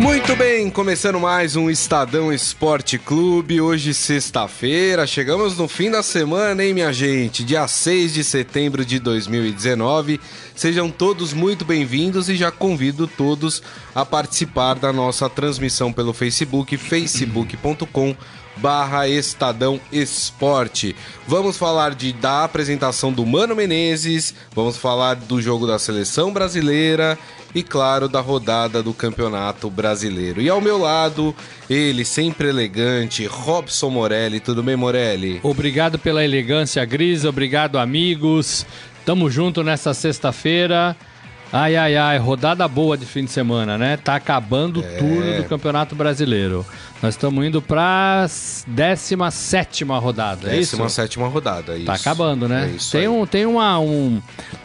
Muito bem, começando mais um Estadão Esporte Clube. Hoje, sexta-feira, chegamos no fim da semana, hein, minha gente? Dia 6 de setembro de 2019. Sejam todos muito bem-vindos e já convido todos a participar da nossa transmissão pelo Facebook, facebook.com barra Estadão Esporte. Vamos falar de, da apresentação do Mano Menezes, vamos falar do jogo da seleção brasileira e, claro, da rodada do Campeonato Brasileiro. E ao meu lado, ele, sempre elegante, Robson Morelli. Tudo bem, Morelli? Obrigado pela elegância, Gris. Obrigado, amigos. Tamo junto nessa sexta-feira. Ai, ai, ai, rodada boa de fim de semana, né? Tá acabando o é... turno do Campeonato Brasileiro. Nós estamos indo para 17 rodada, é 17 rodada, isso. Tá acabando, né? É tem um, tem uma, um,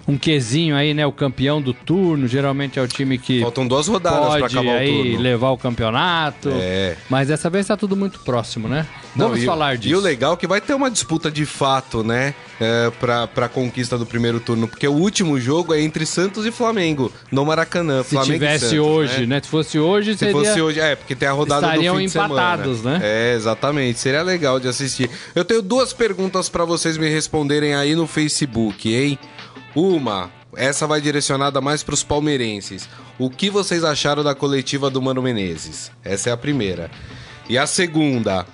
um quesinho aí, né? O campeão do turno, geralmente é o time que. Faltam duas rodadas para acabar aí o turno. levar o campeonato. É. Mas dessa vez tá tudo muito próximo, né? Vamos Não, falar e, disso. E o legal é que vai ter uma disputa de fato, né? É, pra, pra conquista do primeiro turno, porque o último jogo é entre Santos e Flamengo, no Maracanã. Se Flamengo tivesse Santos, hoje, né? né? Se fosse hoje, Se seria... fosse hoje, é, porque tem a rodada Estariam do fim de semana. né? É, exatamente. Seria legal de assistir. Eu tenho duas perguntas para vocês me responderem aí no Facebook, hein? Uma, essa vai direcionada mais para os palmeirenses. O que vocês acharam da coletiva do Mano Menezes? Essa é a primeira. E a segunda,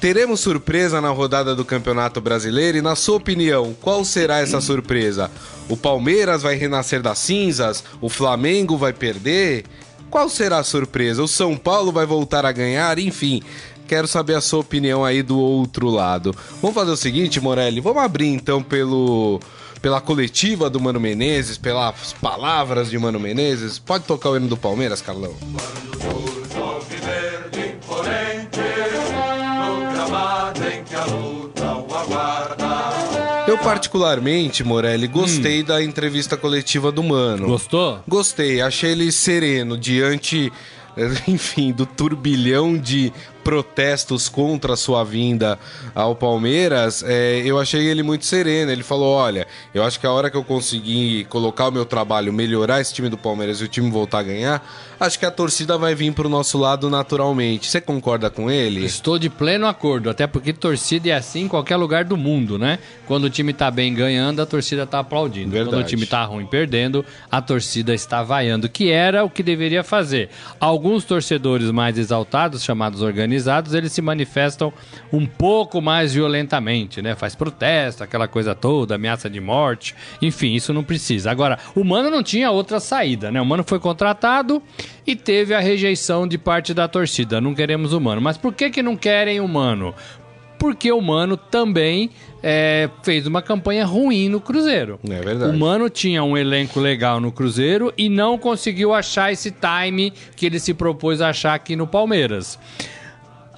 teremos surpresa na rodada do Campeonato Brasileiro? E na sua opinião, qual será essa surpresa? O Palmeiras vai renascer das cinzas? O Flamengo vai perder? Qual será a surpresa? O São Paulo vai voltar a ganhar? Enfim, quero saber a sua opinião aí do outro lado. Vamos fazer o seguinte, Morelli, vamos abrir então pelo pela coletiva do Mano Menezes, pelas palavras de Mano Menezes. Pode tocar o hino do Palmeiras, Carlão? Eu particularmente, Morelli, gostei hum. da entrevista coletiva do Mano. Gostou? Gostei, achei ele sereno diante enfim, do turbilhão de protestos contra a sua vinda ao Palmeiras, é, eu achei ele muito sereno. Ele falou: olha, eu acho que a hora que eu conseguir colocar o meu trabalho, melhorar esse time do Palmeiras e o time voltar a ganhar, acho que a torcida vai vir pro nosso lado naturalmente. Você concorda com ele? Estou de pleno acordo, até porque torcida é assim em qualquer lugar do mundo, né? Quando o time tá bem ganhando, a torcida tá aplaudindo. Verdade. Quando o time tá ruim perdendo, a torcida está vaiando, que era o que deveria fazer. Alguns torcedores mais exaltados, chamados organizados, organizados, eles se manifestam um pouco mais violentamente, né? Faz protesto, aquela coisa toda, ameaça de morte, enfim, isso não precisa. Agora, o Mano não tinha outra saída, né? O Mano foi contratado e teve a rejeição de parte da torcida. Não queremos o Mano. Mas por que que não querem o Mano? porque o Mano também é, fez uma campanha ruim no Cruzeiro. É verdade. O Mano tinha um elenco legal no Cruzeiro e não conseguiu achar esse time que ele se propôs a achar aqui no Palmeiras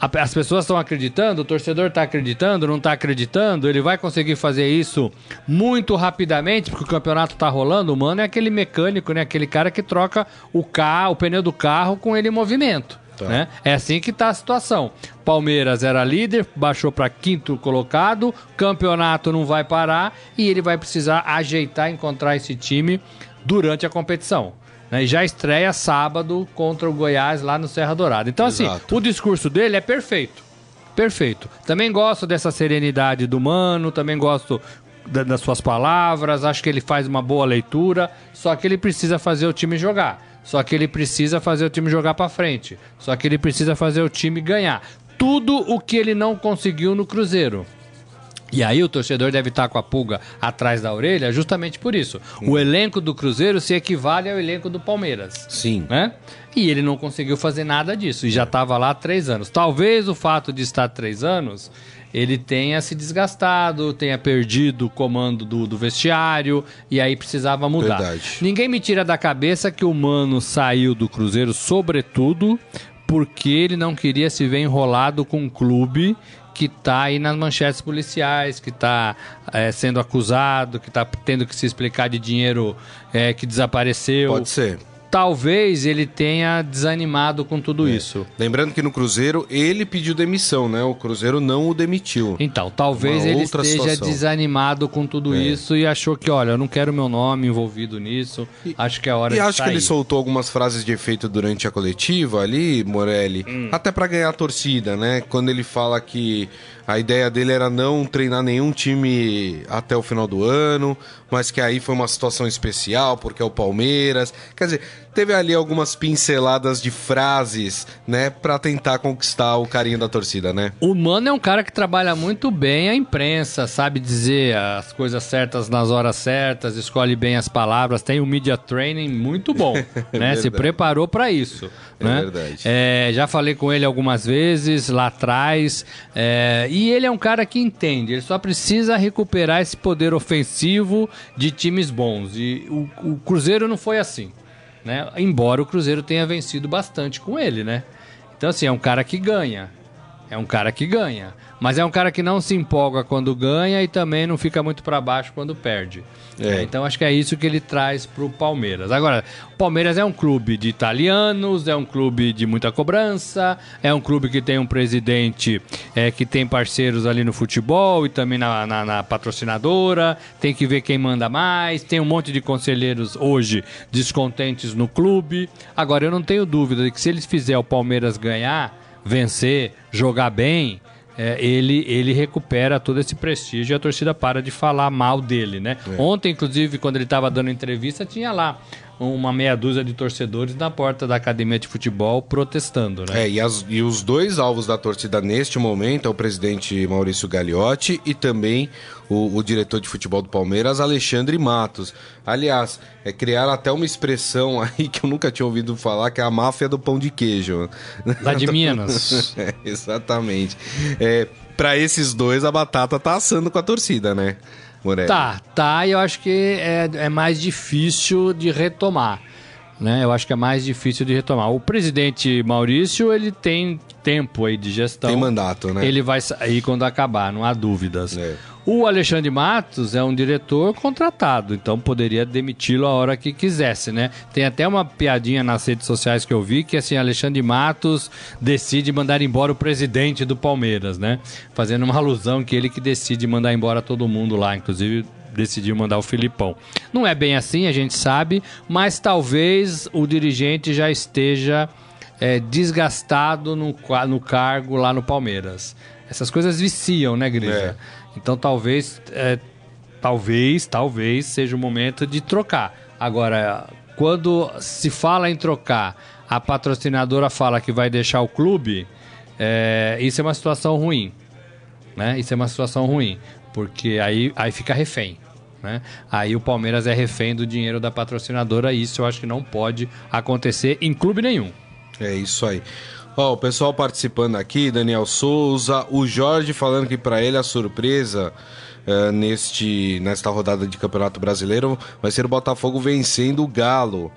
as pessoas estão acreditando, o torcedor está acreditando, não está acreditando, ele vai conseguir fazer isso muito rapidamente, porque o campeonato está rolando. O mano é aquele mecânico, né? Aquele cara que troca o carro, o pneu do carro com ele em movimento. Tá. Né? É assim que está a situação. Palmeiras era líder, baixou para quinto colocado, campeonato não vai parar e ele vai precisar ajeitar, encontrar esse time durante a competição. Né? E já estreia sábado contra o Goiás lá no Serra Dourada. Então, assim, Exato. assim, o discurso dele é perfeito. Perfeito. Também gosto dessa serenidade do mano, também gosto da, das suas palavras, acho que ele faz uma boa leitura, só que ele precisa fazer o time jogar. Só que ele precisa fazer o time jogar para frente. Só que ele precisa fazer o time ganhar. Tudo o que ele não conseguiu no Cruzeiro. E aí o torcedor deve estar com a pulga atrás da orelha justamente por isso. Hum. O elenco do Cruzeiro se equivale ao elenco do Palmeiras. Sim. Né? E ele não conseguiu fazer nada disso. E já estava lá há três anos. Talvez o fato de estar três anos ele tenha se desgastado, tenha perdido o comando do, do vestiário e aí precisava mudar. Verdade. Ninguém me tira da cabeça que o Mano saiu do Cruzeiro, sobretudo porque ele não queria se ver enrolado com um clube que está aí nas manchetes policiais, que está é, sendo acusado, que está tendo que se explicar de dinheiro é, que desapareceu. Pode ser. Talvez ele tenha desanimado com tudo É. isso. Lembrando que no Cruzeiro ele pediu demissão, né? O Cruzeiro não o demitiu. Então, talvez Uma ele esteja situação. desanimado com tudo É. isso e achou que, olha, eu não quero meu nome envolvido nisso. acho que é hora E de acho que sair. ele soltou algumas frases de efeito durante a coletiva ali, Morelli, Hum. até pra ganhar a torcida, né? Quando ele fala que a ideia dele era não treinar nenhum time até o final do ano, mas que aí foi uma situação especial porque é o Palmeiras. Quer dizer, teve ali algumas pinceladas de frases, né, Pra tentar conquistar o carinho da torcida, né? O Mano é um cara que trabalha muito bem a imprensa, sabe dizer as coisas certas nas horas certas, escolhe bem as palavras, tem um media training muito bom, né? Se verdade. preparou para isso, É né? verdade. É, já falei com ele algumas vezes lá atrás, é, e ele é um cara que entende, ele só precisa recuperar esse poder ofensivo de times bons. E o, o Cruzeiro não foi assim, né? Embora o Cruzeiro tenha vencido bastante com ele, né? Então, assim, é um cara que ganha. É um cara que ganha. Mas é um cara que não se empolga quando ganha e também não fica muito para baixo quando perde. É. É, então acho que é isso que ele traz pro Palmeiras. Agora, o Palmeiras é um clube de italianos, é um clube de muita cobrança, é um clube que tem um presidente é, que tem parceiros ali no futebol e também na, na- na patrocinadora, tem que ver quem manda mais, tem um monte de conselheiros hoje descontentes no clube. Agora, eu não tenho dúvida de que se eles fizer o Palmeiras ganhar, vencer, jogar bem, é, ele, ele recupera todo esse prestígio e a torcida para de falar mal dele, né? Ontem, inclusive, quando ele estava dando entrevista, tinha lá uma meia dúzia de torcedores na porta da academia de futebol protestando, né? É, e, as- e os dois alvos da torcida neste momento é o presidente Maurício Gagliotti e também o, o diretor de futebol do Palmeiras, Alexandre Matos. Aliás, é, criaram até uma expressão aí que eu nunca tinha ouvido falar, que é a máfia do pão de queijo. Lá de Minas. É, exatamente. É, para esses dois, a batata tá assando com a torcida, né, Morelli? Tá, tá, e eu acho que é, é mais difícil de retomar. Né? Eu acho que é mais difícil de retomar. O presidente Maurício, ele tem tempo aí de gestão. Tem mandato, né? Ele vai sair quando acabar, não há dúvidas. É. O Alexandre Matos é um diretor contratado, então poderia demiti-lo a hora que quisesse, né? Tem até uma piadinha nas redes sociais que eu vi que assim, Alexandre Matos decide mandar embora o presidente do Palmeiras, né? Fazendo uma alusão que ele que decide mandar embora todo mundo lá, inclusive decidiu mandar o Filipão. Não é bem assim, a gente sabe, mas talvez o dirigente já esteja é, desgastado no, no cargo lá no Palmeiras. Essas coisas viciam, né, Grisa? Então talvez, é, talvez, talvez seja o momento de trocar. Agora, quando se fala em trocar, a patrocinadora fala que vai deixar o clube, é, isso é uma situação ruim né? Isso é uma situação ruim, porque aí, aí fica refém. Né? Aí o Palmeiras é refém do dinheiro da patrocinadora e isso eu acho que não pode acontecer em clube nenhum. É isso aí. Ó, o pessoal participando aqui, Daniel Souza, o Jorge falando que pra ele a surpresa eh, neste nesta rodada de Campeonato Brasileiro vai ser o Botafogo vencendo o Galo.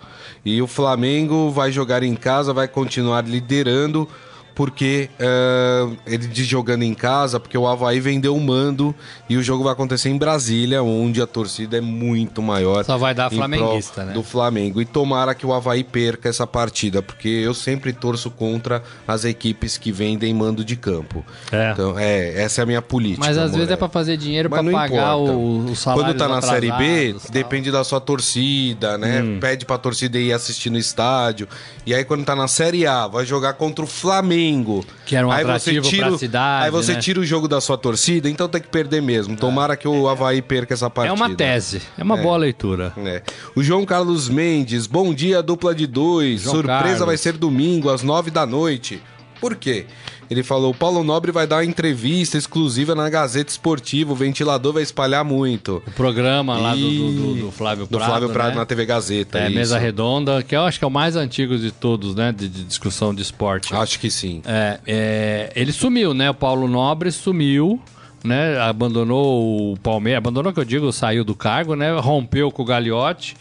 E o Flamengo vai jogar em casa, vai continuar liderando porque eh, ele diz jogando em casa, porque o Havaí vendeu o mando e o jogo vai acontecer em Brasília, onde a torcida é muito maior. Só vai dar flamenguista, né? Do Flamengo. E tomara que o Havaí perca essa partida, porque eu sempre torço contra as equipes que vendem mando de campo. É. Então, é, essa é a minha política. Mas às vezes é pra fazer dinheiro não pagar o, o salário Quando tá na Série B, tal. depende da sua torcida, né? Hum. Pede pra torcida ir assistir no estádio. E aí, quando tá na Série A, vai jogar contra o Flamengo. Que era um aí atrativo pra cidade, Aí você né? tira o jogo da sua torcida, então tem que perder mesmo. Tomara que o Havaí perca essa É partida. uma tese, é uma boa leitura. É. O João Carlos Mendes, bom dia, dupla de dois. João Surpresa Carlos. vai ser domingo, às nove da noite. Por quê? Ele falou: o Paulo Nobre vai dar uma entrevista exclusiva na Gazeta Esportiva, o ventilador vai espalhar muito. O programa lá do, do- do- do Flávio Do Prado. Flávio Prado né? na TV Gazeta. É, isso. mesa redonda, que eu acho que é o mais antigo de todos, né? De, de discussão de esporte. Acho que sim. É, é, ele sumiu, né? O Paulo Nobre sumiu, né? Abandonou o Palmeiras, abandonou que eu digo, saiu do cargo, né? Rompeu com o Gagliotti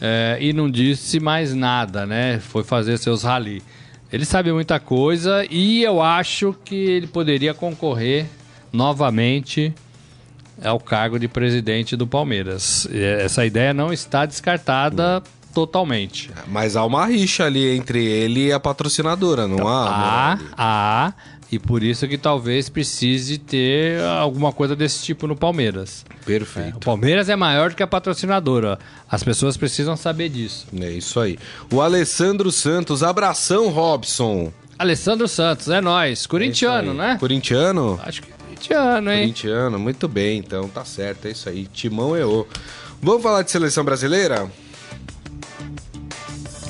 é, e não disse mais nada, né? Foi fazer seus rally. Ele sabe muita coisa e eu acho que ele poderia concorrer novamente ao cargo de presidente do Palmeiras. Essa ideia não está descartada totalmente. Mas há uma rixa ali entre ele e a patrocinadora, não há? Há, Morelli? há, e por isso que talvez precise ter alguma coisa desse tipo no Palmeiras. O Perfeito. Palmeiras é maior do que a patrocinadora. As pessoas precisam saber disso. É isso aí. O Alessandro Santos, abração, Robson. Alessandro Santos, é nós, corintiano, É isso aí. né? Corintiano? Acho que corintiano, hein? Corintiano, muito bem, então tá certo, é isso aí. Timão errou. Vamos falar de seleção brasileira?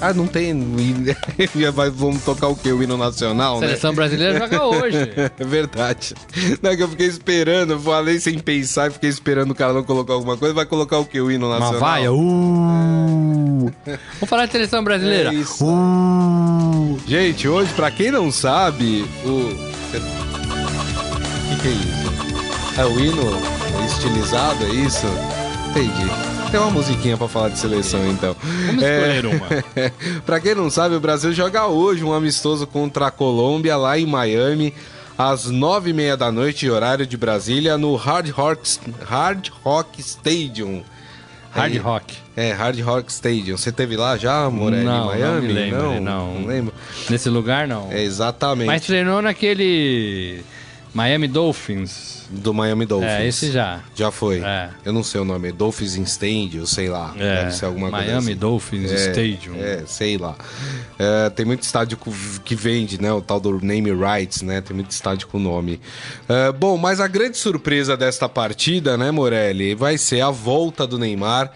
Ah, não tem. Vai- Vamos tocar o quê? O hino nacional, né? Seleção brasileira joga hoje. É verdade. Não é que eu fiquei esperando, eu falei sem pensar e fiquei esperando o cara não colocar alguma coisa. Vai colocar o quê? O hino Uma nacional? vaia. Uh. Vamos falar de seleção brasileira. É isso. Uh. Gente, hoje, pra quem não sabe, o. O que, que é isso? É o hino estilizado, é isso? Entendi. Tem uma musiquinha pra falar de seleção, então. Vamos escolher uma. pra quem não sabe, o Brasil joga hoje um amistoso contra a Colômbia lá em Miami, às nove e meia da noite, horário de Brasília, no Hard Rock, Hard Rock Stadium. Hard Aí- rock. É, Hard Rock Stadium. Você teve lá já, Morelli, Não, em não Miami? me lembro, não, não. não lembro. Nesse lugar, não. É, exatamente. Mas treinou naquele Miami Dolphins. Do Miami Dolphins. É, esse já. Já foi. É. Eu não sei o nome. Dolphins in Stadium, sei lá. É, Deve ser alguma coisa Miami assim. Dolphins É, Stadium. É, sei lá. É, tem muito estádio que vende, né? O tal do name rights, né? Tem muito estádio com nome. É, bom, mas a grande surpresa desta partida, né, Morelli, vai ser a volta do Neymar.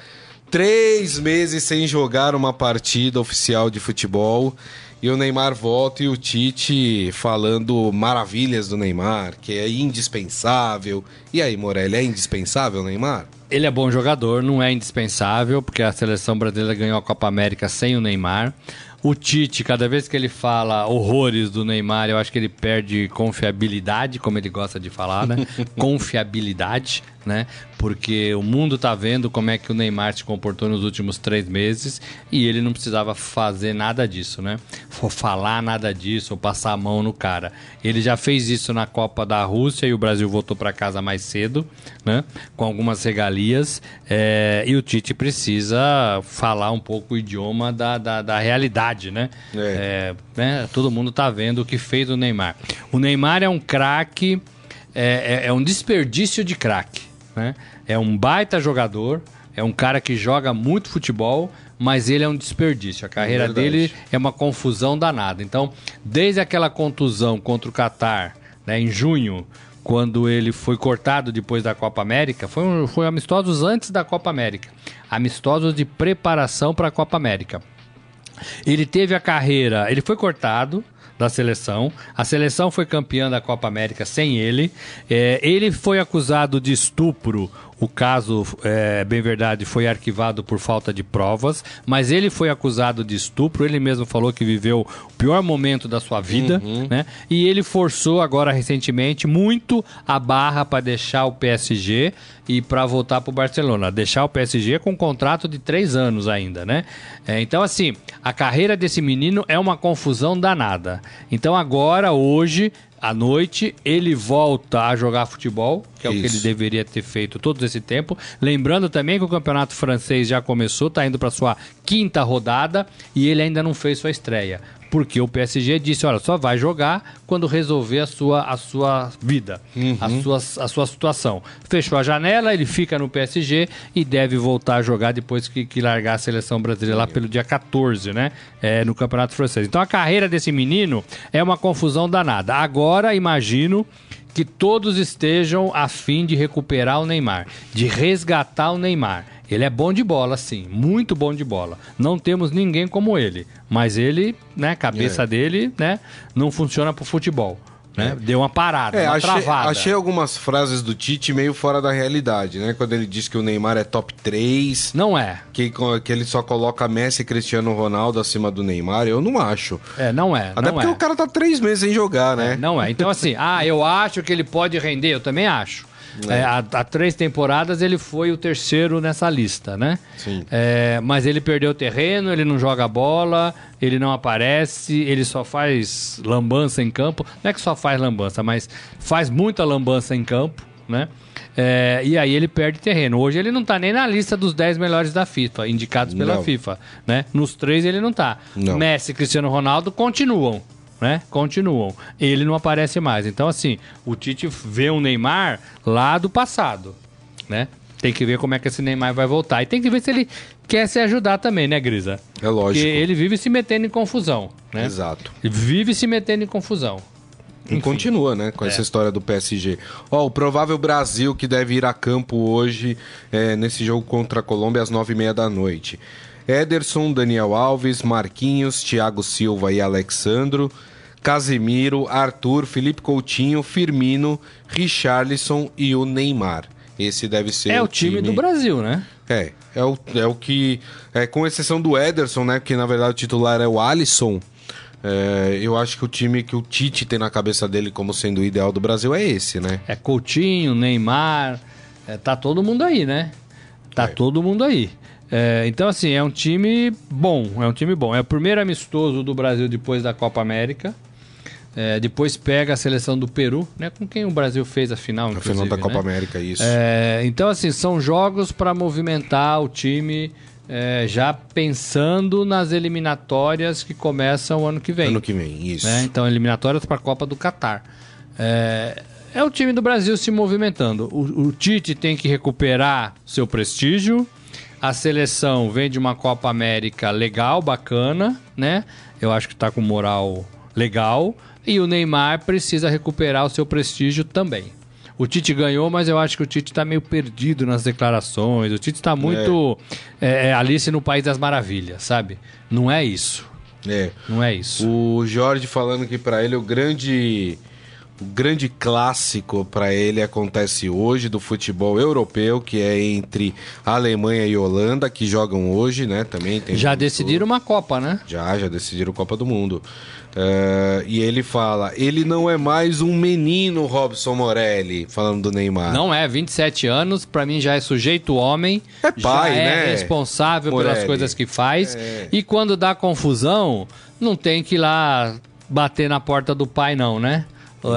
Três meses sem jogar uma partida oficial de futebol. E o Neymar volta e o Tite falando maravilhas do Neymar, que é indispensável. E aí, Morelli, é indispensável o Neymar? Ele é bom jogador, não é indispensável, porque a seleção brasileira ganhou a Copa América sem o Neymar. O Tite, cada vez que ele fala horrores do Neymar, eu acho que ele perde confiabilidade, como ele gosta de falar, né? confiabilidade, né? Porque o mundo tá vendo como é que o Neymar se comportou nos últimos três meses e ele não precisava fazer nada disso, né? For falar nada disso ou passar a mão no cara. Ele já fez isso na Copa da Rússia e o Brasil voltou para casa mais cedo, né? Com algumas regalias. é, e o Tite precisa falar um pouco o idioma da, da, da realidade, né? É. É, né? Todo mundo tá vendo o que fez o Neymar. O Neymar é um craque, é, é- é um desperdício de craque, né? É um baita jogador, é um cara que joga muito futebol, mas ele é um desperdício. A carreira Verdade. dele é uma confusão danada. Então, desde aquela contusão contra o Catar, né, em junho, quando ele foi cortado depois da Copa América, foi, um, foi amistosos antes da Copa América. Amistosos de preparação para a Copa América. Ele teve a carreira, ele foi cortado da seleção. A seleção foi campeã da Copa América sem ele. É, ele foi acusado de estupro. O caso, é bem verdade, foi arquivado por falta de provas, mas ele foi acusado de estupro. Ele mesmo falou que viveu o pior momento da sua vida, né? E ele forçou agora recentemente muito a barra para deixar o PSG e para voltar para o Barcelona. Deixar o PSG com um contrato de três anos ainda, né? É, então, assim, a carreira desse menino é uma confusão danada. Então, agora, hoje, à noite, ele volta a jogar futebol, que é o que Isso. ele deveria ter feito todo esse tempo. Lembrando também que o campeonato francês já começou, está indo para sua quinta rodada e ele ainda não fez sua estreia. Porque o PSG disse, olha, só vai jogar quando resolver a sua, a sua vida, a, sua, a sua situação. Fechou a janela, ele fica no PSG e deve voltar a jogar depois que, que largar a seleção brasileira lá pelo dia 14, né? É, no Campeonato Francês. Então a carreira desse menino é uma confusão danada. Agora, imagino que todos estejam a fim de recuperar o Neymar, de resgatar o Neymar. Ele é bom de bola, sim, muito bom de bola. Não temos ninguém como ele, mas ele, né, cabeça É. dele, né, não funciona pro futebol, né? Deu uma parada, É, uma achei, travada. achei algumas frases do Tite meio fora da realidade, né? Quando ele diz que o Neymar é top 3, Não é. que, que ele só coloca Messi e Cristiano Ronaldo acima do Neymar, eu não acho. É, não é. Até não porque é. o cara tá três meses sem jogar, né? Não é. Então, assim, ah, eu acho que ele pode render, eu também acho. É, há, há três temporadas ele foi o terceiro nessa lista, né? Sim. É, mas ele perdeu terreno, ele não joga bola, ele não aparece, ele só faz lambança em campo. Não é que só faz lambança, mas faz muita lambança em campo, né? É, e aí ele perde terreno. Hoje ele não tá nem na lista dos 10 melhores da FIFA, indicados pela Não. FIFA, né? Nos três ele não tá. Não. Messi e Cristiano Ronaldo continuam, né? Continuam. Ele não aparece mais. Então, assim, o Tite vê um Neymar lá do passado, né? Tem que ver como é que esse Neymar vai voltar. E tem que ver se ele quer se ajudar também, né, Grisa? É lógico. Porque ele vive se metendo em confusão, né? Exato. Ele vive se metendo em confusão. E continua, né, com essa É. história do PSG. Ó, o provável Brasil que deve ir a campo hoje é, nesse jogo contra a Colômbia às nove e meia da noite. Ederson, Daniel Alves, Marquinhos, Thiago Silva e Alexandro, Casemiro, Arthur, Felipe Coutinho, Firmino, Richarlison e o Neymar. Esse deve ser É o time do Brasil, né? É, é o, é o que. É, com exceção do Ederson, né? Que na verdade o titular é o Alisson. é, eu acho que o time que o Tite tem na cabeça dele como sendo o ideal do Brasil é esse, né? É Coutinho, Neymar, é, tá todo mundo aí, né? Tá É. todo mundo aí. É, então, assim, é um time bom, é um time bom. É o primeiro amistoso do Brasil depois da Copa América. É, depois pega a seleção do Peru, né? Com quem o Brasil fez a final, No final da inclusive, Copa né? América, isso. É, então, assim, são jogos para movimentar o time é, já pensando nas eliminatórias que começam o ano que vem. Ano que vem, isso. né? Então, eliminatórias para a Copa do Catar. É, é o time do Brasil se movimentando. O, o Tite tem que recuperar seu prestígio. A seleção vem de uma Copa América legal, bacana, né? Eu acho que tá com moral legal. E o Neymar precisa recuperar o seu prestígio também. O Tite ganhou, mas eu acho que o Tite tá meio perdido nas declarações. O Tite tá muito é, é, Alice no País das Maravilhas, sabe? Não é isso. É. Não é isso. O Jorge falando que pra ele o grande o grande clássico pra ele acontece hoje do futebol europeu, que é entre Alemanha e Holanda, que jogam hoje, né? Também tem Já decidiram uma Copa, né? Já, já decidiram Copa do Mundo. É, e ele fala: ele não é mais um menino, Robson Morelli, falando do Neymar. Não é, 27 anos, pra mim já é sujeito homem. É pai, é né, responsável pelas Morelli? coisas que faz. É. E quando dá confusão, não tem que ir lá bater na porta do pai, não, né?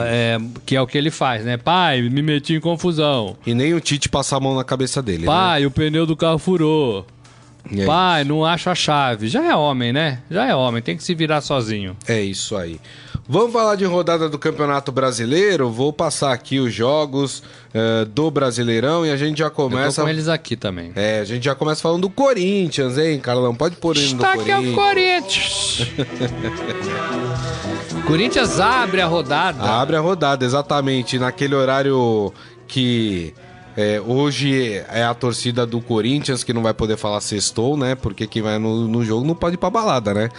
É, que é o que ele faz, né? Pai, me meti em confusão. E nem o Tite passar a mão na cabeça dele. Pai, o pneu do carro furou. né? É Pai, não acho a chave. Já é homem, né? Já é homem, tem que se virar sozinho. É isso aí. Vamos falar de rodada do Campeonato Brasileiro. Vou passar aqui os jogos eh, do Brasileirão e a gente já Eu começa. com eles aqui também. É, a gente já começa falando do Corinthians, hein, Carlão? Pode pôr ele no Está aqui é o Corinthians. Corinthians. Abre a rodada. Abre a rodada, exatamente, naquele horário que é, hoje é a torcida do Corinthians que não vai poder falar sextou, né? Porque quem vai no, no jogo não pode ir pra balada, né?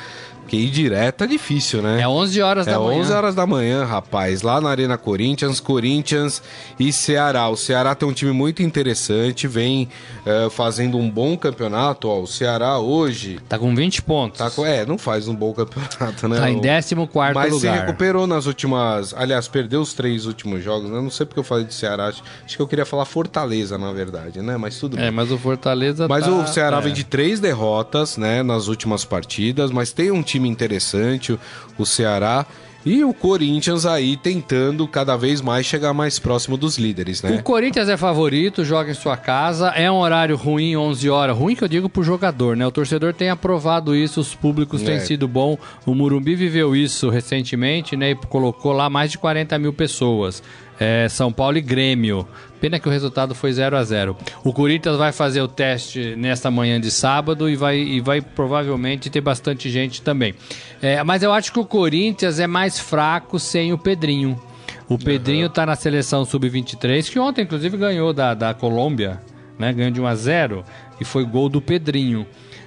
Porque ir direto é difícil, né? É 11 horas É da manhã. 11 horas da manhã, rapaz, lá na Arena Corinthians, Corinthians e Ceará. O Ceará tem um time muito interessante, vem eh, fazendo um bom campeonato. Ó, o Ceará hoje Tá com 20 pontos. tá com, é, não faz um bom campeonato, né? Tá em O- 14 mas se lugar. recuperou nas últimas. Aliás, perdeu os três últimos jogos. né? Não sei porque eu falei de Ceará. Acho, acho que eu queria falar Fortaleza, na verdade, né? Mas tudo É, bem. mas o Fortaleza Mas tá- o Ceará é. vem de três derrotas, né, nas últimas partidas, mas tem um time interessante, o- o Ceará. E o Corinthians aí tentando cada vez mais chegar mais próximo dos líderes, O né? Corinthians é favorito, joga em sua casa. É um horário ruim, 11 horas. Ruim que eu digo pro jogador, né? O torcedor tem aprovado isso, os públicos têm É. sido bom. O Murumbi viveu isso recentemente, né? E colocou lá mais de 40 mil pessoas. É, São Paulo e Grêmio. Pena que o resultado foi 0 a 0 O Corinthians vai fazer o teste nesta manhã de sábado e vai, e vai provavelmente ter bastante gente também. É, mas eu acho que o Corinthians é mais fraco sem o Pedrinho. O Pedrinho tá na seleção sub-23, que ontem, inclusive, ganhou da, da Colômbia, né? Ganhou de 1 a 0 e foi gol do Pedrinho.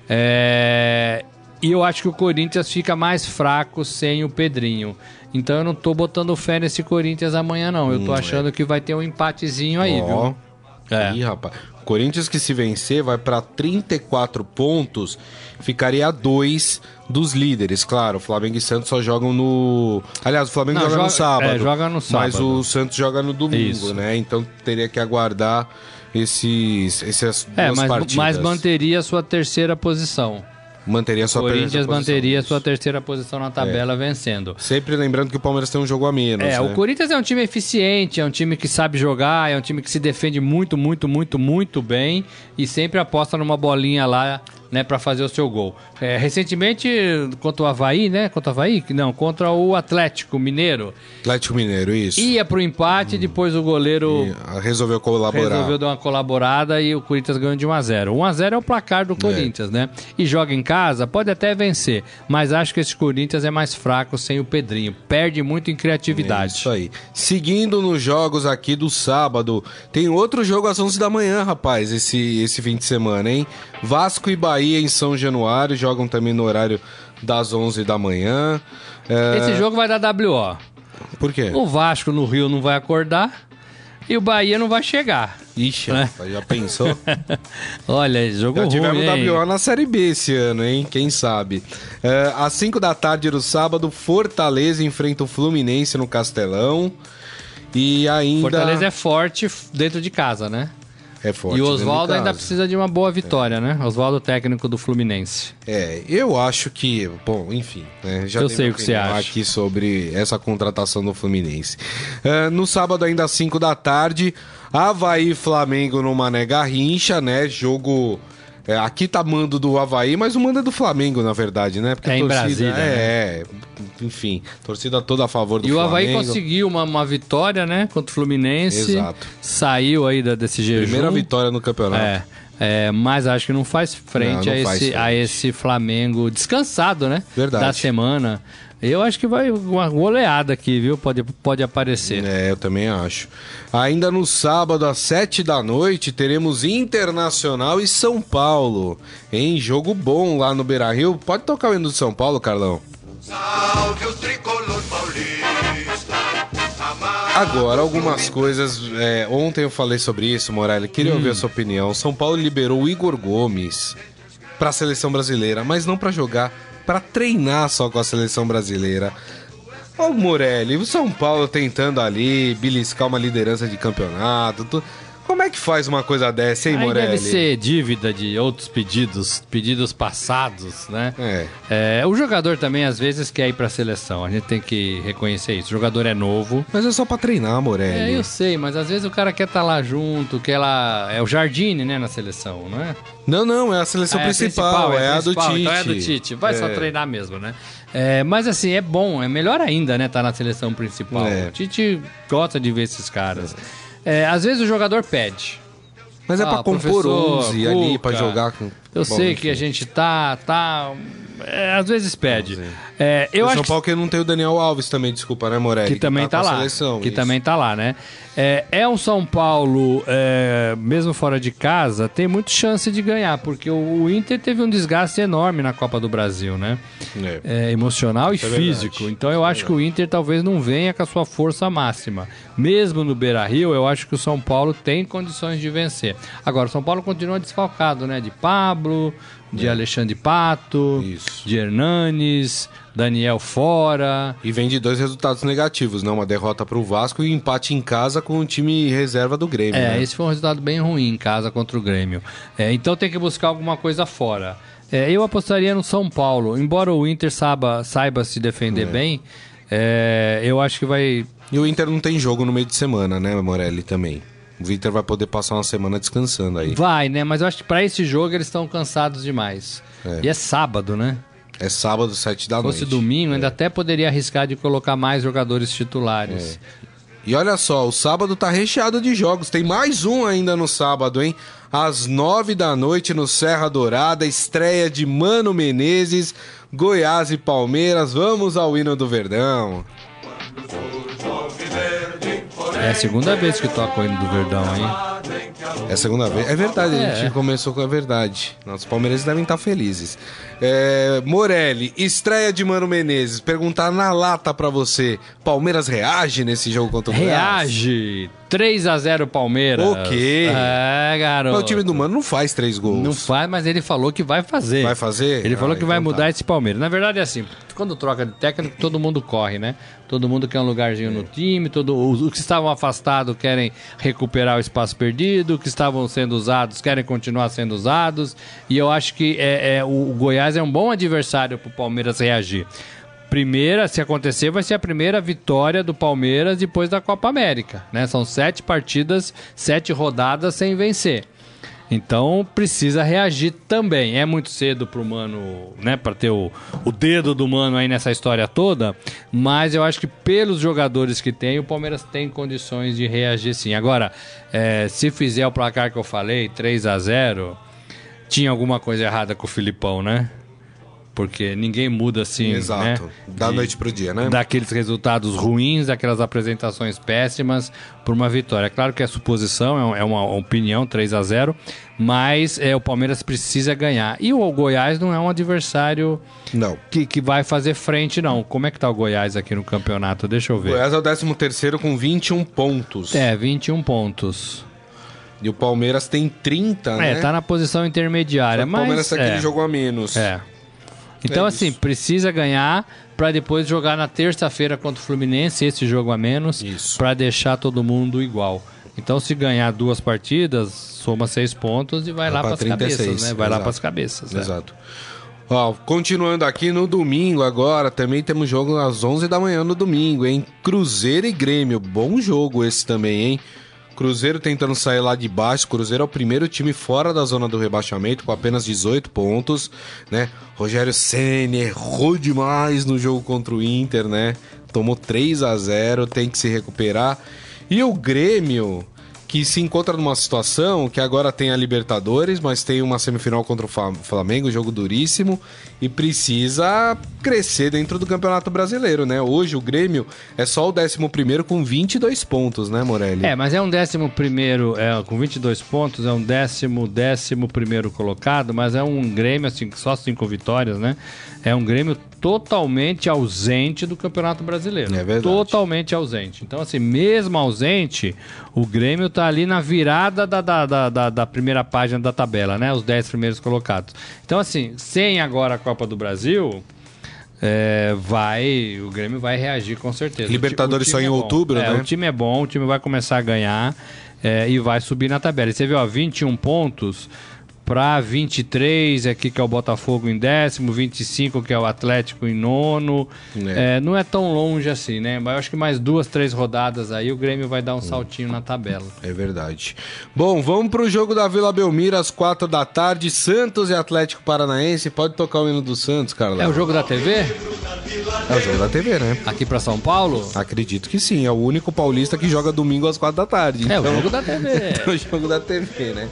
É, E eu acho que o Corinthians fica mais fraco sem o Pedrinho. Então eu não tô botando fé nesse Corinthians amanhã, não. Eu tô achando que vai ter um empatezinho aí, Hum, Ó. viu? É. Ih, rapaz. Corinthians que se vencer vai pra 34 pontos, ficaria a 2 dos líderes. Claro, Flamengo e Santos só jogam no. Aliás, o Flamengo Não, joga, joga- no sábado. é, joga no Mas sábado. o Santos joga no domingo, Isso. né? Então teria que aguardar esses, essas É, duas mas, partidas. mas manteria a sua terceira posição. Manteria sua Corinthians manteria sua terceira posição na tabela vencendo. Sempre lembrando que o Palmeiras tem um jogo a menos. É, né? o Corinthians é um time eficiente, é um time que sabe jogar, é um time que se defende muito, muito, muito, muito bem e sempre aposta numa bolinha lá, né, para fazer o seu gol. É, recentemente, contra o Havaí, né? Contra o Havaí? Não, contra o Atlético Mineiro. Atlético Mineiro, isso. Ia pro empate, depois o goleiro E resolveu colaborar. resolveu dar uma colaborada e o Corinthians ganhou de 1 a 0. 1 a 0 é o placar do Corinthians, né? E joga em casa, pode até vencer, mas acho que esse Corinthians é mais fraco sem o Pedrinho. Perde muito em criatividade. Isso aí. Seguindo nos jogos aqui do sábado, tem outro jogo às 11 da manhã, rapaz, esse, esse fim de semana, hein? Vasco e Bahia em São Januário jogam também no horário das 11 da manhã. É, Esse jogo vai dar WO. Por quê? O Vasco no Rio não vai acordar e o Bahia não vai chegar. Ixi, né? já pensou? Olha, jogo Já ruim, tivemos hein? WO na Série B esse ano, hein? Quem sabe? É, às 5 da tarde do sábado, Fortaleza enfrenta o Fluminense no Castelão. E ainda. Fortaleza é forte dentro de casa, né? É forte. e o de Oswaldo ainda precisa de uma boa vitória, né? Oswaldo, técnico do Fluminense. É, eu acho que, bom, enfim, né, já Eu sei o que você acha. aqui sobre essa contratação do Fluminense. É, no sábado, ainda às 5 da tarde, Havaí e Flamengo no Mané Garrincha, né? Jogo. É, aqui tá mando do Havaí, mas o mando é do Flamengo, na verdade, né? Porque É em torcida, Brasília, né? É, enfim, torcida toda a favor do E o Flamengo. Havaí conseguiu uma, uma vitória, né? Contra o Fluminense. Exato. Saiu aí da, desse jejum. Primeira vitória no campeonato. É, é, mas acho que não faz frente, Não, não a, esse, frente. a esse Flamengo descansado, né? Verdade. Da semana. Eu acho que vai uma goleada aqui, viu? Pode, pode aparecer. É, eu também acho. Ainda no sábado, às 7 da noite, teremos Internacional e São Paulo. Em jogo bom lá no Beira Rio. Pode tocar o hino do São Paulo, Carlão? Salve o tricolor paulista. Agora, algumas coisas. é, ontem eu falei sobre isso, Morelli. Queria ouvir a sua opinião. São Paulo liberou o Igor Gomes para a seleção brasileira, mas não para jogar, para treinar só com a seleção brasileira. Ô Morelli, o São Paulo tentando ali beliscar uma liderança de campeonato. Como é que faz uma coisa dessa, hein, Aí Morelli? deve ser dívida de outros pedidos, pedidos passados, né? É. É, o jogador também às vezes quer ir pra seleção, a gente tem que reconhecer isso. O jogador é novo. Mas é só pra treinar, É, Morelli. eu sei, mas às vezes o cara quer estar lá junto, quer lá. É o Jardine, né, na seleção, não é? Não, não, é a seleção Ah, principal, é, a do principal, Tite. Então é a do Tite. Vai só É. treinar mesmo, né? É, mas assim, é bom, é melhor ainda, né? Tá na seleção principal. É. O Tite gosta de ver esses caras. É, às vezes o jogador pede. Mas é Ah, pra compor professor, 11 ali, pra Cuca, jogar com... Eu Bom, sei enfim. que a gente tá. tá é, às vezes pede. É, eu o acho São que Paulo que não tem o Daniel Alves também, desculpa, né, Morelli? que também tá, a lá. Seleção, que isso. também tá lá, né? É, é um São Paulo, é, mesmo fora de casa, tem muita chance de ganhar, porque o, o Inter teve um desgaste enorme na Copa do Brasil, né? É. É, emocional e Isso é verdade. físico. Então eu acho que o Inter talvez não venha com a sua força máxima. Mesmo no Beira Rio, eu acho que o São Paulo tem condições de vencer. Agora, o São Paulo continua desfalcado, né? De Pablo, de Alexandre Pato, É. Isso. de Hernanes, Daniel fora. E vem de dois resultados negativos, né? Uma derrota pro Vasco e empate em casa com o time reserva do Grêmio, É, né? esse foi um resultado bem ruim em casa contra o Grêmio. É, então tem que buscar alguma coisa fora. É, eu apostaria no São Paulo. Embora o Inter saiba, saiba se defender bem, é, eu acho que vai. E o Inter não tem jogo no meio de semana, né, Morelli, também. O Inter vai poder passar uma semana descansando aí. Vai, né? Mas eu acho que pra esse jogo eles estão cansados demais. É. E é sábado, né? É sábado, sete da Se fosse noite. domingo, ainda até poderia arriscar de colocar mais jogadores titulares. E olha só, o sábado tá recheado de jogos. Tem mais um ainda no sábado, hein? Às nove da noite no Serra Dourada, estreia de Mano Menezes, Goiás e Palmeiras. Vamos ao hino do Verdão. É a segunda vez que toca o hino do Verdão, hein? É a segunda vez. É verdade, a É. gente começou com a verdade. Nossos palmeirenses devem estar felizes. É, Morelli, estreia de Mano Menezes. Perguntar na lata pra você: Palmeiras reage nesse jogo contra o? Reage! 3 a 0 Palmeiras. O quê? É, garoto. Mas o time do Mano não faz três gols. Não faz, mas ele falou que vai fazer. Vai fazer? Ele falou Ah, que vai então mudar tá. esse Palmeiras. Na verdade é assim, quando troca de técnico, todo mundo corre, né? Todo mundo quer um lugarzinho no time, todo, os, os que estavam afastados querem recuperar o espaço perdido, os que estavam sendo usados querem continuar sendo usados. E eu acho que é, é, o Goiás é um bom adversário para o Palmeiras reagir. Primeira, se acontecer, vai ser a primeira vitória do Palmeiras depois da Copa América. Né? São sete partidas, sete rodadas sem vencer. Então precisa reagir também. É muito cedo pro Mano, né, para ter o, o dedo do Mano aí nessa história toda, mas eu acho que pelos jogadores que tem, o Palmeiras tem condições de reagir sim. Agora, é, se fizer o placar que eu falei, 3 a 0 tinha alguma coisa errada com o Filipão, né? Porque ninguém muda assim, Exato. né? Da De- noite pro dia, né? daqueles resultados ruins, daquelas apresentações péssimas por uma vitória. É claro que é suposição, é é uma opinião, 3 a 0 mas é, o Palmeiras precisa ganhar. E o Goiás não é um adversário Não. que, que vai fazer frente, não. Como é que tá o Goiás aqui no campeonato? Deixa eu O ver. Goiás é o 13 terceiro com 21 pontos. É, 21 pontos. E o Palmeiras tem 30, né? É, tá na posição intermediária, o mas... Palmeiras tem é. aquele jogo a menos. É. Então, É assim, isso. precisa ganhar para depois jogar na terça-feira contra o Fluminense, esse jogo a menos, para deixar todo mundo igual. Então, se ganhar duas partidas, soma seis pontos e vai, Vai lá para as 36, cabeças, né? Vai lá exato. para as cabeças. né? Exato. Ó, continuando aqui no domingo agora, também temos jogo às 11 da manhã no domingo, hein? Cruzeiro e Grêmio, bom jogo esse também, hein? Cruzeiro tentando sair lá de baixo. Cruzeiro é o primeiro time fora da zona do rebaixamento com apenas 18 pontos, né? Rogério Ceni errou demais no jogo contra o Inter, né? Tomou 3 a 0, tem que se recuperar. E o Grêmio, que se encontra numa situação que agora tem a Libertadores, mas tem uma semifinal contra o Flamengo, jogo duríssimo, e precisa crescer dentro do Campeonato Brasileiro, né? Hoje o Grêmio é só o 11 com 22 pontos, né, Morelli? É, mas é um décimo primeiro, é, com 22 pontos, é um décimo, décimo primeiro colocado, mas é um Grêmio, assim, só cinco vitórias, né? É um Grêmio totalmente ausente do Campeonato Brasileiro. É verdade. Totalmente ausente. Então, assim, mesmo ausente, o Grêmio tá ali na virada da, da, da, da- da primeira página da tabela, né? Os 10 primeiros colocados. Então, assim, sem agora a Copa do Brasil... é, vai, o Grêmio vai reagir com certeza. Libertadores só em é outubro, É, né? O time é bom, o time vai começar a ganhar é, e vai subir na tabela. E você viu, ó, 21 pontos para 23 aqui que é o Botafogo em décimo, 25 que é o Atlético em nono. É. É, não é tão longe assim, né? Mas eu acho que mais duas, três rodadas aí o Grêmio vai dar um saltinho na tabela. É verdade. Bom, vamos pro jogo da Vila Belmiro às 4 da tarde. Santos e Atlético Paranaense. Pode tocar o hino do Santos, Carla. É o jogo da TV? É o jogo da TV, né? Aqui para São Paulo? Acredito que sim. É o único paulista que joga domingo às 4 da tarde. É o Então- jogo da TV. É o jogo da TV, né?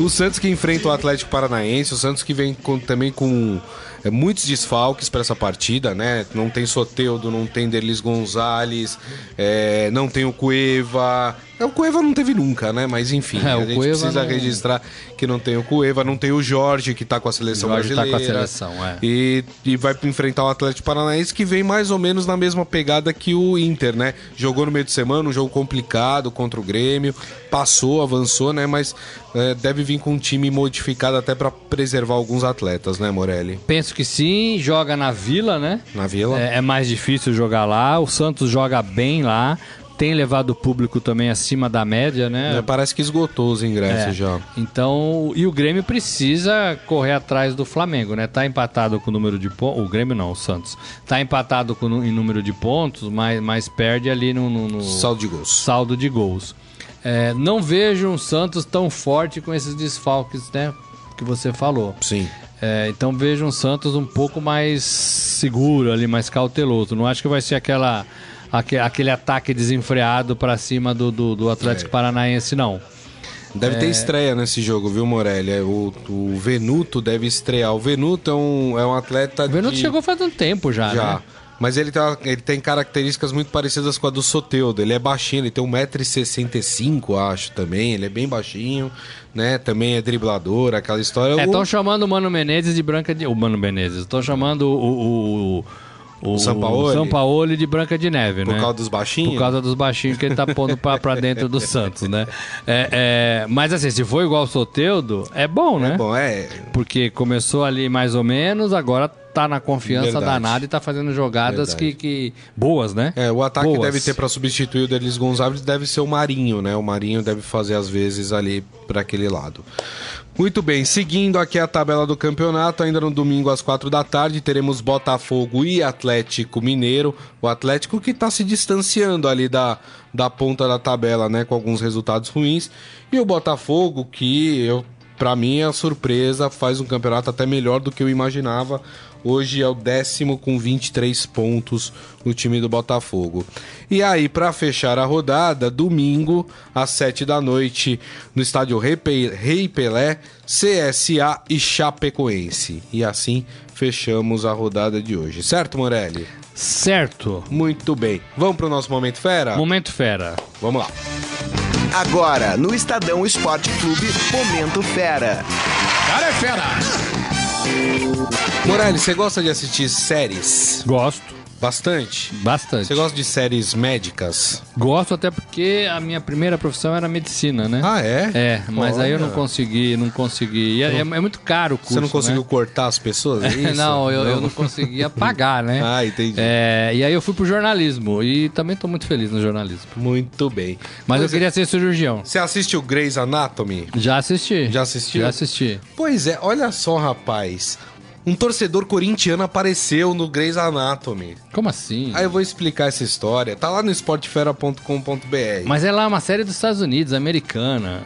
O Santos que enfrenta o Atlético Paranaense, o Santos que vem com- também com é, muitos desfalques para essa partida, né? Não tem Soteudo, não tem Derlis Gonzalez, é, não tem o Cueva. É, O Cueva não teve nunca, né? Mas enfim, É, a gente Cueva precisa não- registrar que não tem o Cueva, não tem o Jorge, que tá com a seleção Jorge tá com a brasileira. seleção, é. E, e vai enfrentar o Atlético Paranaense que vem mais ou menos na mesma pegada que o Inter, né? Jogou no meio de semana, um jogo complicado contra o Grêmio, passou, avançou, né? Mas é, deve vir com um time modificado até para preservar alguns atletas, né, Morelli? Penso que sim, joga na Vila, né? Na Vila. É, é mais difícil jogar lá. O Santos joga bem lá. Tem levado o público também acima da média, né? É, parece que esgotou os ingressos É. já. Então, e o Grêmio precisa correr atrás do Flamengo, né? Tá empatado com o número de pontos. O Grêmio não, o Santos. Tá empatado com, em número de pontos, mas, mas perde ali no, no- no Saldo de gols. saldo de gols. É, não vejo um Santos tão forte com esses desfalques, né? Que você falou. Sim. É, então vejo um Santos um pouco mais seguro ali, mais cauteloso. Não acho que vai ser aquela, aque- aquele ataque desenfreado para cima do, do, do Atlético É. Paranaense, não. Deve É. ter estreia nesse jogo, viu, Morelli? É, O, o Venuto deve estrear. O Venuto é um, é um atleta O Venuto de... chegou faz um tempo já, Já. né? Mas ele, tá, ele tem características muito parecidas com a do Soteudo. Ele é baixinho, ele tem 1,65m, acho, também. Ele é bem baixinho, né? Também é driblador, aquela história. É, O- estão chamando o Mano Menezes de Branca de... O Mano Menezes. Estão chamando o, o, o, o Sampaoli? Sampaoli de Branca de Neve, Por né? causa dos baixinhos? Por causa dos baixinhos que ele tá pondo pra, pra dentro do Santos, né? É, é, mas assim, se for igual o Soteudo, é bom, né? Bom, é. Porque começou ali mais ou menos, agora tá na confiança Verdade. danada e tá fazendo jogadas que, que. boas, né? É, o ataque Boas. deve ter pra substituir o Delis Gonçalves deve ser o Marinho, né? O Marinho deve fazer às vezes ali pra aquele lado. Muito bem, seguindo aqui a tabela do campeonato, ainda no domingo às quatro da tarde, teremos Botafogo e Atlético Mineiro. O Atlético que tá se distanciando ali da, da ponta da tabela, né? Com alguns resultados ruins. E o Botafogo, que eu, pra mim é a surpresa, faz um campeonato até melhor do que eu imaginava. Hoje é o décimo com 23 pontos no time do Botafogo. E aí, para fechar a rodada, domingo, às 7 da noite, no estádio Rei Pe- Rei Pelé, CSA e Chapecoense. E assim fechamos a rodada de hoje. Certo, Morelli? Certo. Muito bem. Vamos pro nosso Momento Fera? Momento fera. Vamos lá. Agora, no Estadão Esporte Clube, Momento Fera. Cara é fera. Morelli, você gosta de assistir séries? Gosto. Bastante? Bastante. Você gosta de séries médicas? Gosto até porque a minha primeira profissão era medicina, né? Ah, é? É, mas aí eu não Olha. consegui, não consegui. E É, é muito caro o curso, Você não conseguiu né? cortar as pessoas? é não, eu, eu não conseguia pagar, né? Ah, entendi. É, e aí eu fui pro jornalismo e também tô muito feliz no jornalismo. Muito bem. Mas eu Pois é, queria ser cirurgião. Você assiste o Grey's Anatomy? Já assisti. Já assistiu? Já assisti. Pois é, olha só, rapaz. Um torcedor corintiano apareceu no Grey's Anatomy. Como assim? Aí eu vou explicar essa história. Tá lá no esportefera.com.br. Mas é lá uma série dos Estados Unidos, americana.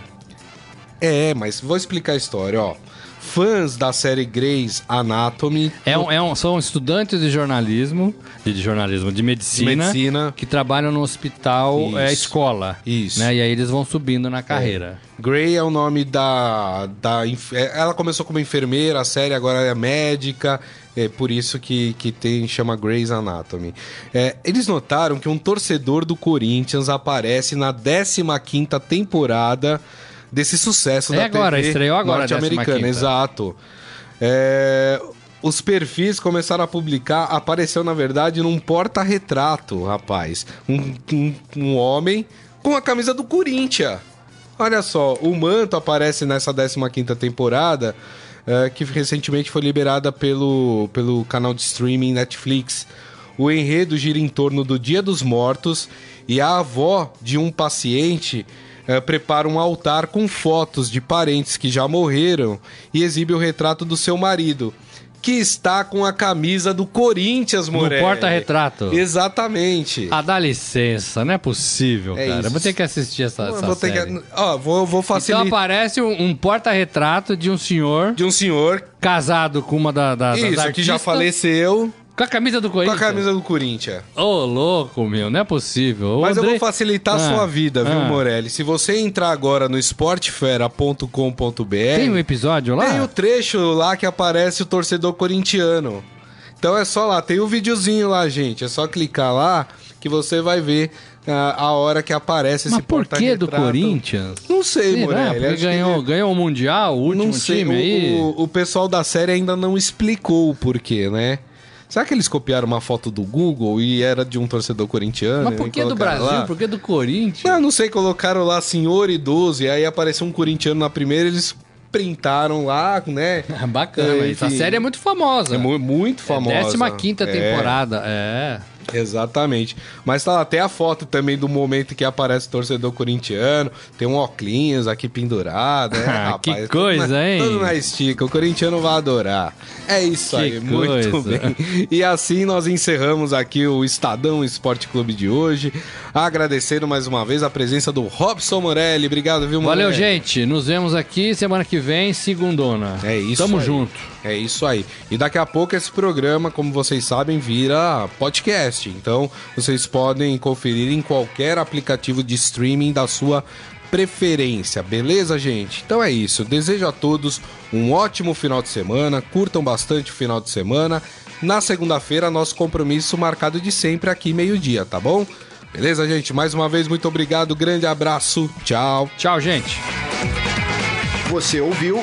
É, mas vou explicar a história, ó. Fãs da série Grey's Anatomy. É um, é um- são estudantes de jornalismo, de, jornalismo, de medicina, medicina. que trabalham no hospital, é, Isso. escola. Isso. Né? E aí eles vão subindo na carreira. Grey é o nome da, da. é, Ela começou como enfermeira, a série agora é médica. É por isso que, que tem, chama Grey's Anatomy. É, eles notaram que um torcedor do Corinthians aparece na 15 temporada desse sucesso É da agora, TV estreou agora a norte-americana. 15ª. Exato. É, os perfis começaram a publicar, apareceu na verdade num porta-retrato, rapaz. Um, um, um homem com a camisa do Corinthians. Olha só, o manto aparece nessa 15ª temporada, eh, que recentemente foi liberada pelo, pelo canal de streaming Netflix. O enredo gira em torno do Dia dos Mortos e a avó de um paciente eh, prepara um altar com fotos de parentes que já morreram e exibe o retrato do seu marido, que está com a camisa do Corinthians, Morelli. porta-retrato. Exatamente. Ah, dá licença, não é possível, É cara. isso. Vou ter que assistir essa, Eu essa vou série. que- ó, vou, vou Então facilitar. aparece um, um porta-retrato de um senhor de um senhor casado com uma da, da, das Isso, que artistas, já faleceu Com a camisa do com Corinthians. a camisa do Corinthians. Ô, louco, meu, não é possível. O Mas eu vou facilitar a Ah, sua vida, viu, ah. Morelli? Se você entrar agora no esportefera.com.br, Tem um episódio lá? tem o trecho lá que aparece o torcedor corintiano. Então é só lá, tem o videozinho lá, gente. É só clicar lá que você vai ver ah, a hora que aparece Mas esse por que do. Corinthians? Não sei, Será? Morelli. Porque acho que- ganhou, ganhou o Mundial, o último Não sei, time o, aí. o, o pessoal da série ainda não explicou o porquê, né? Será que eles copiaram uma foto do Google e era de um torcedor corintiano? Mas por que do Brasil? lá? Por que do Corinthians? Não, não sei, colocaram lá senhor idoso e aí apareceu um corintiano na primeira, eles printaram lá, né? Bacana, É, essa série é muito famosa. É mu- muito famosa. Décima quinta É, temporada, é. Exatamente. Mas tá lá até a foto também do momento que aparece o torcedor corintiano. Tem um óculos aqui pendurado, né? Ah, que rapaz? coisa, tudo na, hein? Tudo na estica. O corintiano vai adorar. É isso Que aí, muito coisa. bem. E assim nós encerramos aqui o Estadão Esporte Clube de hoje. Agradecendo mais uma vez a presença do Robson Morelli. Obrigado, viu, Morelli? Valeu, gente. Nos vemos aqui semana que vem, segundona. É isso Tamo aí. junto. É isso aí. E daqui a pouco esse programa, como vocês sabem, vira podcast. Então vocês podem conferir em qualquer aplicativo de streaming da sua preferência, beleza, gente? Então é isso. Desejo a todos um ótimo final de semana. Curtam bastante o final de semana. Na segunda-feira, nosso compromisso marcado de sempre aqui, meio-dia, tá bom? Beleza, gente? Mais uma vez, muito obrigado. Grande abraço. Tchau. Tchau, gente. Você ouviu